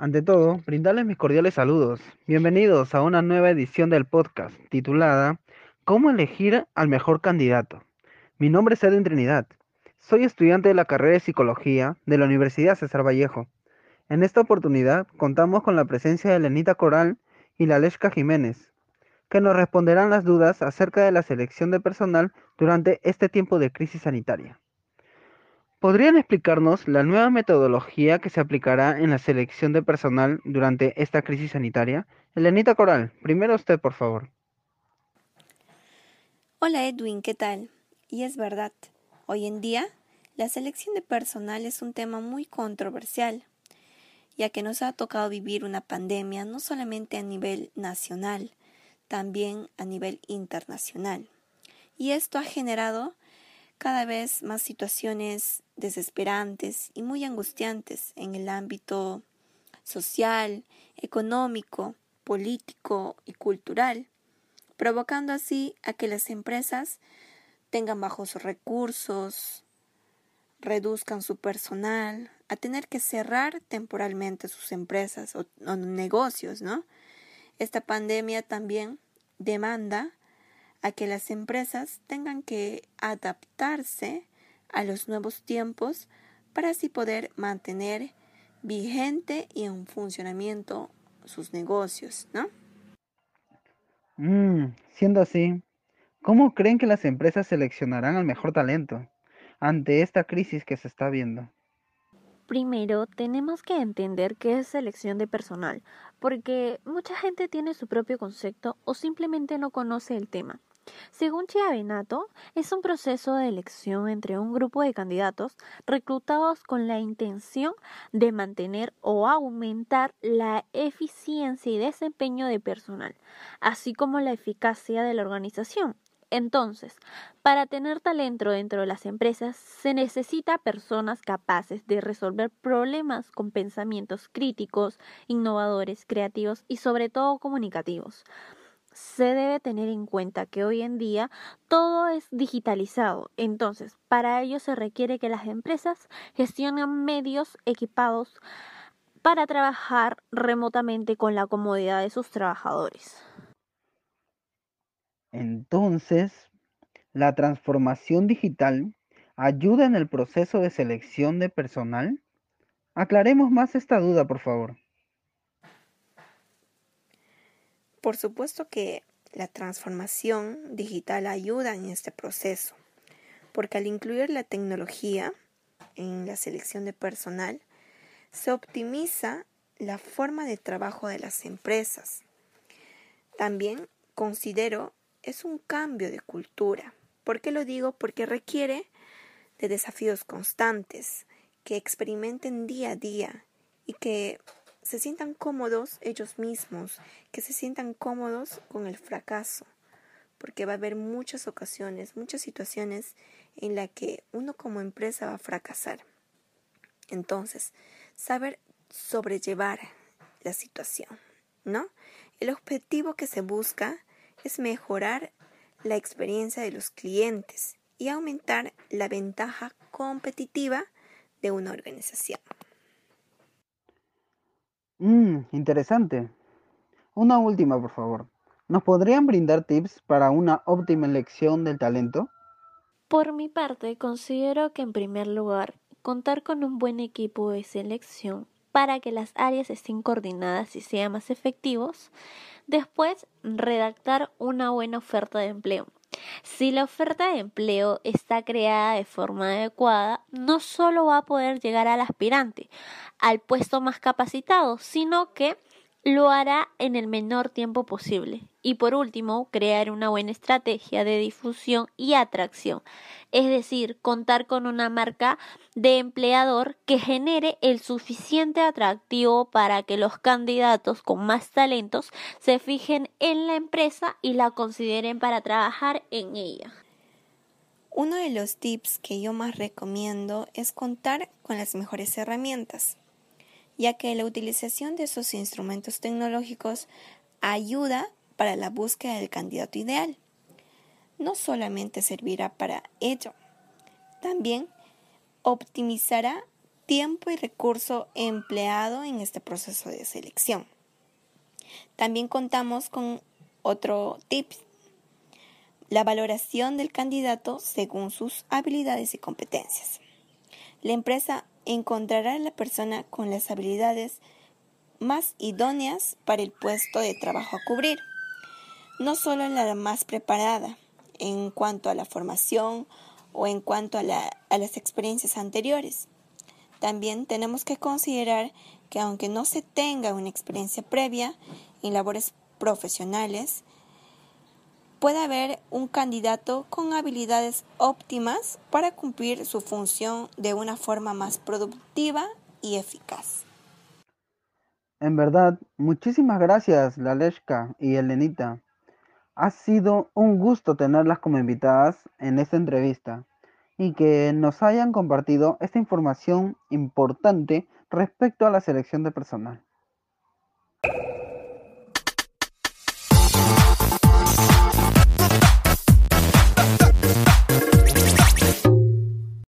Ante todo, brindarles mis cordiales saludos. Bienvenidos a una nueva edición del podcast titulada ¿Cómo elegir al mejor candidato? Mi nombre es Edwin Trinidad. Soy estudiante de la carrera de Psicología de la Universidad César Vallejo. En esta oportunidad contamos con la presencia de Lenita Coral y la Leshka Jiménez, que nos responderán las dudas acerca de la selección de personal durante este tiempo de crisis sanitaria. ¿Podrían explicarnos la nueva metodología que se aplicará en la selección de personal durante esta crisis sanitaria? Elenita Coral, primero usted, por favor. Hola Edwin, ¿qué tal? Y es verdad, hoy en día la selección de personal es un tema muy controversial, ya que nos ha tocado vivir una pandemia no solamente a nivel nacional, también a nivel internacional. Y esto ha generado cada vez más situaciones desesperantes y muy angustiantes en el ámbito social, económico, político y cultural, provocando así a que las empresas tengan bajos recursos, reduzcan su personal, a tener que cerrar temporalmente sus empresas o, o negocios, ¿no? Esta pandemia también demanda a que las empresas tengan que adaptarse a los nuevos tiempos para así poder mantener vigente y en funcionamiento sus negocios, ¿no? Mm, siendo así, ¿cómo creen que las empresas seleccionarán al mejor talento ante esta crisis que se está viendo? Primero, tenemos que entender qué es selección de personal, porque mucha gente tiene su propio concepto o simplemente no conoce el tema. Según Chiavenato, es un proceso de elección entre un grupo de candidatos reclutados con la intención de mantener o aumentar la eficiencia y desempeño de personal, así como la eficacia de la organización. Entonces, para tener talento dentro de las empresas se necesita personas capaces de resolver problemas con pensamientos críticos, innovadores, creativos y sobre todo comunicativos se debe tener en cuenta que hoy en día todo es digitalizado. Entonces, para ello se requiere que las empresas gestionen medios equipados para trabajar remotamente con la comodidad de sus trabajadores. Entonces, la transformación digital ayuda en el proceso de selección de personal. Aclaremos más esta duda, por favor. Por supuesto que la transformación digital ayuda en este proceso, porque al incluir la tecnología en la selección de personal, se optimiza la forma de trabajo de las empresas. También considero es un cambio de cultura. ¿Por qué lo digo? Porque requiere de desafíos constantes, que experimenten día a día y que se sientan cómodos ellos mismos, que se sientan cómodos con el fracaso, porque va a haber muchas ocasiones, muchas situaciones en las que uno como empresa va a fracasar. Entonces, saber sobrellevar la situación, ¿no? El objetivo que se busca es mejorar la experiencia de los clientes y aumentar la ventaja competitiva de una organización. Mmm, interesante. Una última, por favor. ¿Nos podrían brindar tips para una óptima elección del talento? Por mi parte, considero que en primer lugar, contar con un buen equipo de selección para que las áreas estén coordinadas y sean más efectivos. Después, redactar una buena oferta de empleo. Si la oferta de empleo está creada de forma adecuada, no solo va a poder llegar al aspirante, al puesto más capacitado, sino que lo hará en el menor tiempo posible. Y por último, crear una buena estrategia de difusión y atracción, es decir, contar con una marca de empleador que genere el suficiente atractivo para que los candidatos con más talentos se fijen en la empresa y la consideren para trabajar en ella. Uno de los tips que yo más recomiendo es contar con las mejores herramientas ya que la utilización de esos instrumentos tecnológicos ayuda para la búsqueda del candidato ideal. No solamente servirá para ello, también optimizará tiempo y recurso empleado en este proceso de selección. También contamos con otro tip, la valoración del candidato según sus habilidades y competencias. La empresa encontrará a la persona con las habilidades más idóneas para el puesto de trabajo a cubrir, no solo la más preparada en cuanto a la formación o en cuanto a, a las experiencias anteriores. También tenemos que considerar que aunque no se tenga una experiencia previa en labores profesionales, puede haber un candidato con habilidades óptimas para cumplir su función de una forma más productiva y eficaz. En verdad, muchísimas gracias, Laleshka y Elenita. Ha sido un gusto tenerlas como invitadas en esta entrevista y que nos hayan compartido esta información importante respecto a la selección de personal.